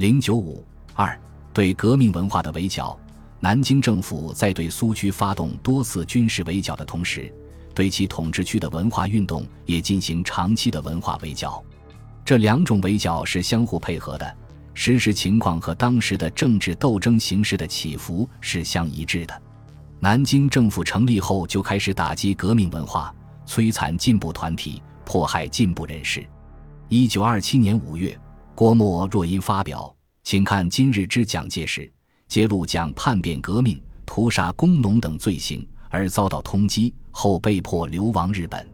零九五二对革命文化的围剿，南京政府在对苏区发动多次军事围剿的同时，对其统治区的文化运动也进行长期的文化围剿。这两种围剿是相互配合的，实时情况和当时的政治斗争形势的起伏是相一致的。南京政府成立后就开始打击革命文化，摧残进步团体，迫害进步人士。一九二七年五月，郭沫若因发表“请看今日之蒋介石”，揭露蒋叛变革命、屠杀工农等罪行而遭到通缉，后被迫流亡日本。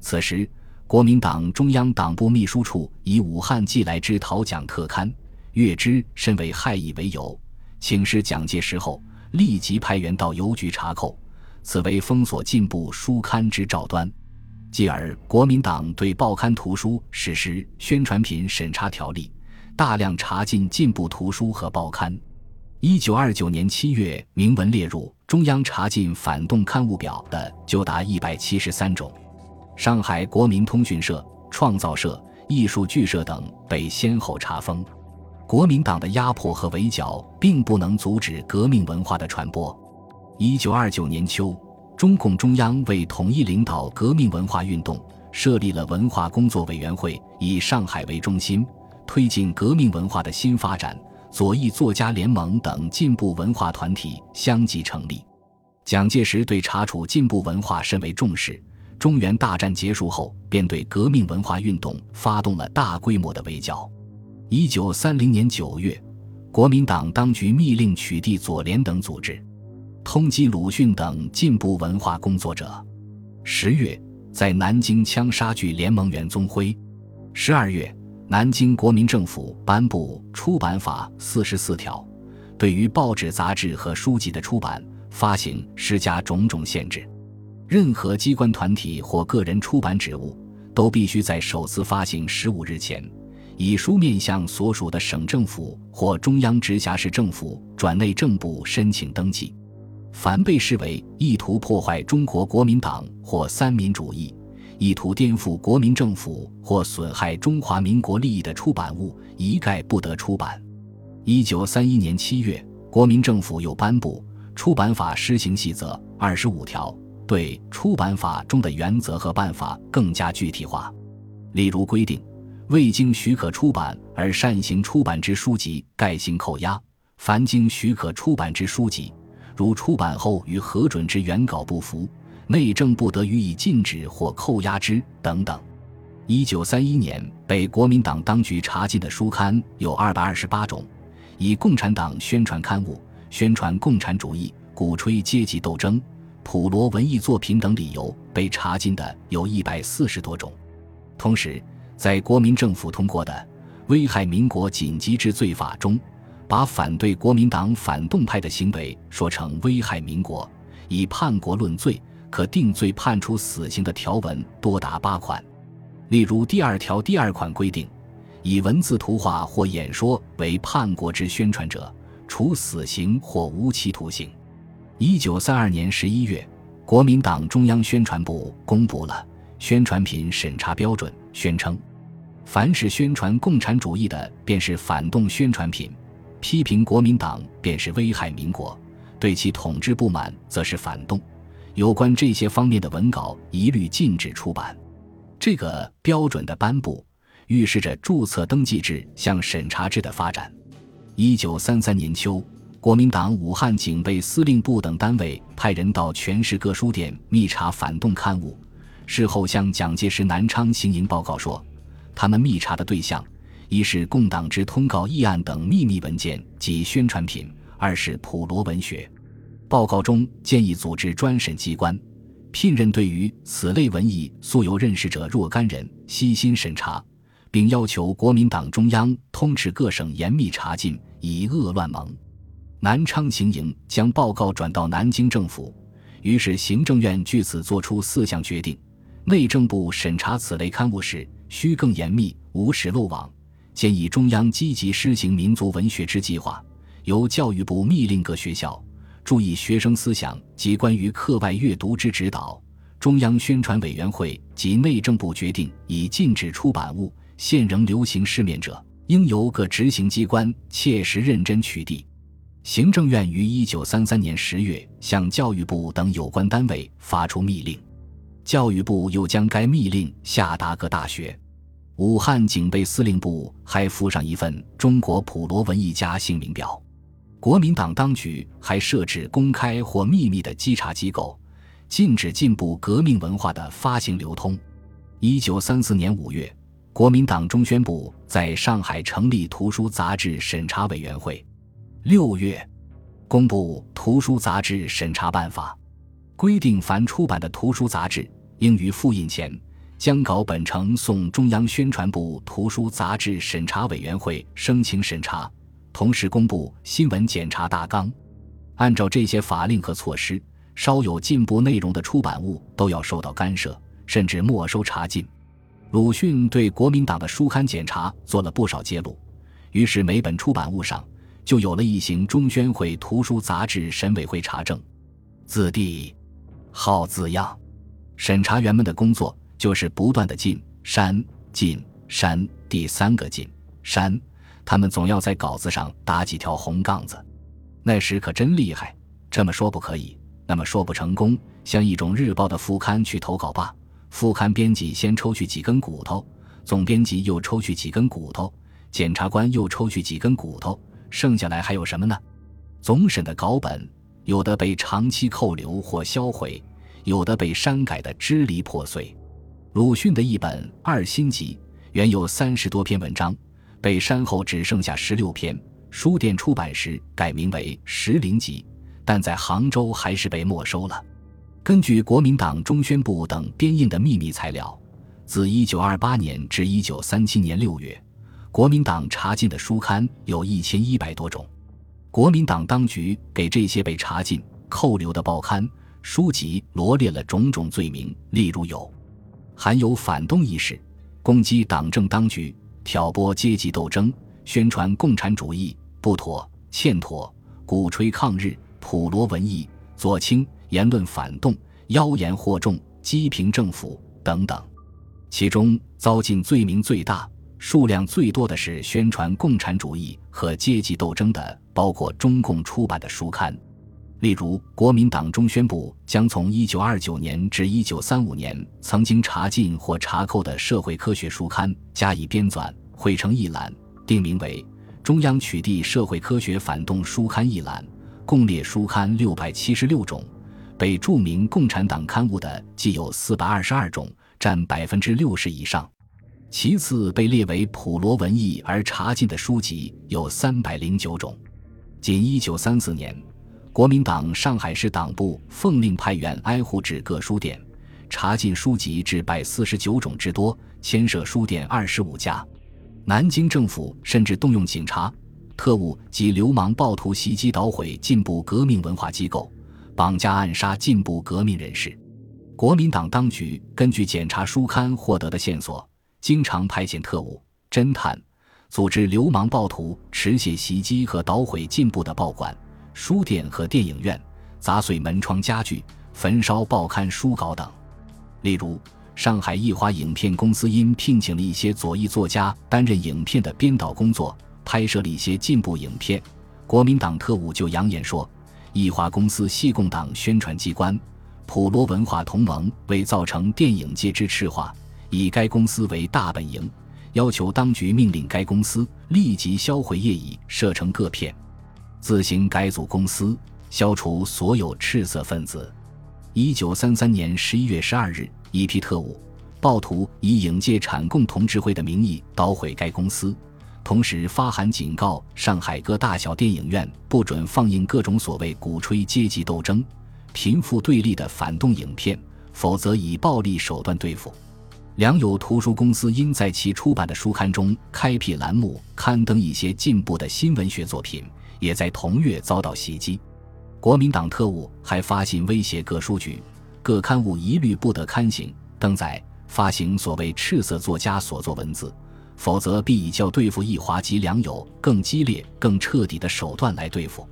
此时，国民党中央党部秘书处以武汉寄来之讨蒋特刊，阅之深为害意为由，请示蒋介石后。立即派员到邮局查扣，此为封锁进步书刊之兆端。继而，国民党对报刊图书实施宣传品审查条例，大量查禁进步图书和报刊。一九二九年七月，明文列入中央查禁反动刊物表的就达一百七十三种。上海国民通讯社、创造社、艺术剧社等被先后查封。国民党的压迫和围剿并不能阻止革命文化的传播。一九二九年秋，中共中央为统一领导革命文化运动，设立了文化工作委员会，以上海为中心，推进革命文化的新发展。左翼作家联盟等进步文化团体相继成立。蒋介石对查处进步文化甚为重视。中原大战结束后，便对革命文化运动发动了大规模的围剿。一九三零年九月，国民党当局密令取缔左联等组织，通缉鲁迅等进步文化工作者。十月，在南京枪杀剧联盟袁宗辉。十二月，南京国民政府颁布《出版法》四十四条，对于报纸、杂志和书籍的出版、发行施加种种限制。任何机关团体或个人出版纸物，都必须在首次发行十五日前。以书面向所属的省政府或中央直辖市政府转内政部申请登记。凡被视为意图破坏中国国民党或三民主义、意图颠覆国民政府或损害中华民国利益的出版物，一概不得出版。一九三一年七月，国民政府又颁布《出版法施行细则》二十五条，对出版法中的原则和办法更加具体化，例如规定。未经许可出版而擅行出版之书籍，概行扣押；凡经许可出版之书籍，如出版后与核准之原稿不符，内政不得予以禁止或扣押之等等。一九三一年被国民党当局查禁的书刊有二百二十八种，以共产党宣传刊物、宣传共产主义、鼓吹阶级斗争、普罗文艺作品等理由被查禁的有一百四十多种，同时。在国民政府通过的《危害民国紧急治罪法》中，把反对国民党反动派的行为说成危害民国，以叛国论罪，可定罪判处死刑的条文多达八款。例如第二条第二款规定，以文字、图画或演说为叛国之宣传者，处死刑或无期徒刑。一九三二年十一月，国民党中央宣传部公布了宣传品审查标准，宣称。凡是宣传共产主义的，便是反动宣传品；批评国民党，便是危害民国；对其统治不满，则是反动。有关这些方面的文稿，一律禁止出版。这个标准的颁布，预示着注册登记制向审查制的发展。一九三三年秋，国民党武汉警备司令部等单位派人到全市各书店密查反动刊物，事后向蒋介石南昌行营报告说。他们密查的对象，一是共党之通告议案等秘密文件及宣传品；二是普罗文学。报告中建议组织专审机关，聘任对于此类文艺素有认识者若干人，悉心审查，并要求国民党中央通知各省严密查禁，以遏乱盟。南昌行营将报告转到南京政府，于是行政院据此作出四项决定：内政部审查此类刊物时。需更严密，无使漏网。建议中央积极施行民族文学之计划，由教育部密令各学校注意学生思想及关于课外阅读之指导。中央宣传委员会及内政部决定，以禁止出版物现仍流行市面者，应由各执行机关切实认真取缔。行政院于一九三三年十月向教育部等有关单位发出密令，教育部又将该密令下达各大学。武汉警备司令部还附上一份中国普罗文艺家姓名表。国民党当局还设置公开或秘密的稽查机构，禁止进步革命文化的发行流通。一九三四年五月，国民党中宣部在上海成立图书杂志审查委员会。六月，公布《图书杂志审查办法》，规定凡出版的图书杂志，应于复印前将稿本呈送中央宣传部图书杂志审查委员会申请审查，同时公布新闻检查大纲。按照这些法令和措施，稍有进步内容的出版物都要受到干涉，甚至没收查禁。鲁迅对国民党的书刊检查做了不少揭露，于是每本出版物上。就有了一行中宣会图书杂志审委会查证，字第，号字样，审查员们的工作就是不断的进山进山，第三个进山，他们总要在稿子上打几条红杠子。那时可真厉害，这么说不可以，那么说不成功，向一种日报的副刊去投稿吧，副刊编辑先抽去几根骨头，总编辑又抽去几根骨头，检察官又抽去几根骨头。剩下来还有什么呢？总审的稿本，有的被长期扣留或销毁，有的被删改的支离破碎。鲁迅的一本《二新集》原有三十多篇文章，被删后只剩下十六篇。书店出版时改名为《石林集》，但在杭州还是被没收了。根据国民党中宣部等编印的秘密材料，自一九二八年至一九三七年六月。国民党查禁的书刊有一千一百多种，国民党当局给这些被查禁、扣留的报刊、书籍罗列了种种罪名，例如有含有反动意识、攻击党政当局、挑拨阶级斗争、宣传共产主义、不妥、欠妥、鼓吹抗日、普罗文艺、左倾、言论反动、妖言惑众、讥评政府等等，其中遭禁罪名最大。数量最多的是宣传共产主义和阶级斗争的，包括中共出版的书刊，例如国民党中宣部将从1929年至1935年曾经查禁或查扣的社会科学书刊加以编纂，汇成一览，定名为《中央取缔社会科学反动书刊一览》，共列书刊六百七十六种，被著名共产党刊物的既有四百二十二种，占百分之六十以上。其次，被列为普罗文艺而查禁的书籍有三百零九种。仅一九三四年，国民党上海市党部奉令派员挨户至各书店，查禁书籍至百四十九种之多，牵涉书店二十五家。南京政府甚至动用警察、特务及流氓暴徒袭击捣毁进步革命文化机构，绑架暗杀进步革命人士。国民党当局根据检查书刊获得的线索。经常派遣特务、侦探，组织流氓暴徒持械袭击和捣毁进步的报馆、书店和电影院，砸碎门窗家具，焚烧报刊书稿等。例如，上海艺华影片公司因聘请了一些左翼作家担任影片的编导工作，拍摄了一些进步影片，国民党特务就扬言说，艺华公司系共党宣传机关，普罗文化同盟为造成电影界之赤化。以该公司为大本营，要求当局命令该公司立即销毁业已设成各片，自行改组公司，消除所有赤色分子。一九三三年十一月十二日，一批特务、暴徒以影界产共同志会的名义捣毁该公司，同时发函警告上海各大小电影院不准放映各种所谓鼓吹阶级斗争、贫富对立的反动影片，否则以暴力手段对付。良友图书公司因在其出版的书刊中开辟栏目，刊登一些进步的新文学作品，也在同月遭到袭击。国民党特务还发信威胁各书局，各刊物一律不得刊行、登载、发行所谓赤色作家所作文字，否则必以较对付易华及良友更激烈、更彻底的手段来对付。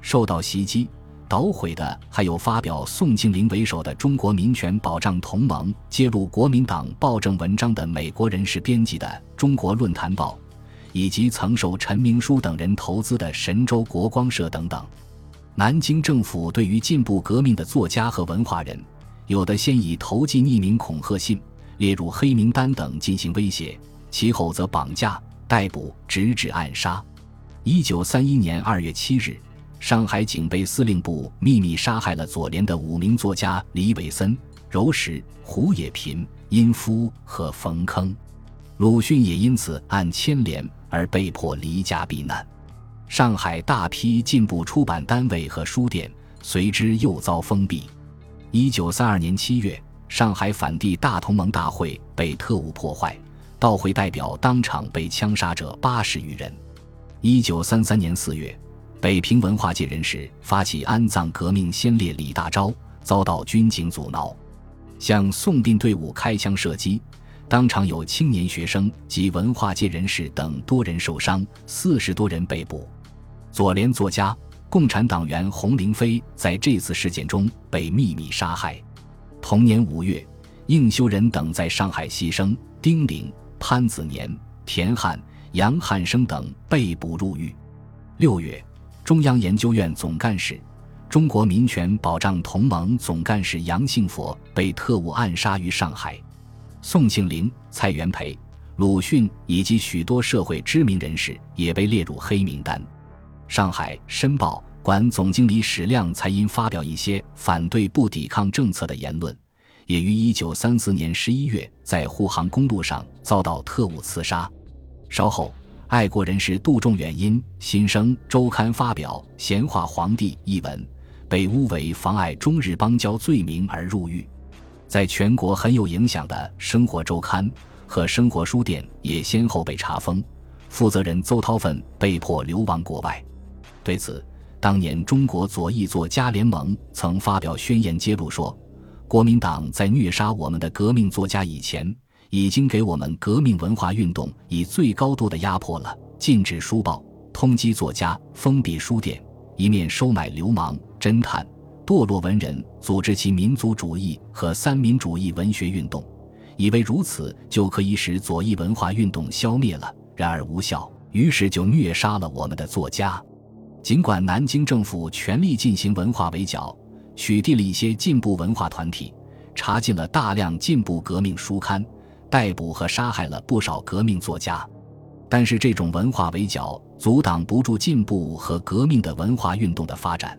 受到袭击。捣毁的还有发表宋庆龄为首的中国民权保障同盟揭露国民党暴政文章的美国人士编辑的《中国论坛报》，以及曾受陈明书等人投资的神州国光社等等。南京政府对于进步革命的作家和文化人，有的先以投寄匿名恐吓信、列入黑名单等进行威胁，其后则绑架、逮捕，直至暗杀。一九三一年二月七日，上海警备司令部秘密杀害了左联的五名作家李伟森、柔石、胡也频、殷夫和冯铿，鲁迅也因此按牵连而被迫离家避难。上海大批进步出版单位和书店随之又遭封闭。一九三二年七月，上海反帝大同盟大会被特务破坏，到会代表当场被枪杀者八十余人。一九三三年四月，北平文化界人士发起安葬革命先烈李大钊，遭到军警阻挠，向送殡队伍开枪射击，当场有青年学生及文化界人士等多人受伤，四十多人被捕。左联作家、共产党员洪凌飞在这次事件中被秘密杀害。同年五月，应修仁等在上海牺牲，丁玲、潘子年、田汉、杨汉生等被捕入狱。六月，中央研究院总干事、中国民权保障同盟总干事杨幸佛被特务暗杀于上海。宋庆龄、蔡元培、鲁迅以及许多社会知名人士也被列入黑名单。上海《申报》管总经理史亮才因发表一些反对不抵抗政策的言论，也于一九三四年十一月在沪杭公路上遭到特务刺杀。稍后，爱国人士杜仲远因《新生周刊》发表《闲话皇帝》一文，被诬为妨碍中日邦交罪名而入狱。在全国很有影响的《生活周刊》和《生活书店》也先后被查封，负责人邹韬奋被迫流亡国外。对此，当年中国左翼作家联盟曾发表宣言揭露说，国民党在虐杀我们的革命作家以前，已经给我们革命文化运动以最高度的压迫了：禁止书报、通缉作家、封闭书店，一面收买流氓、侦探、堕落文人，组织其民族主义和三民主义文学运动，以为如此就可以使左翼文化运动消灭了。然而无效，于是就虐杀了我们的作家。尽管南京政府全力进行文化围剿，取缔了一些进步文化团体，查禁了大量进步革命书刊，逮捕和杀害了不少革命作家，但是这种文化围剿阻挡不住进步和革命的文化运动的发展。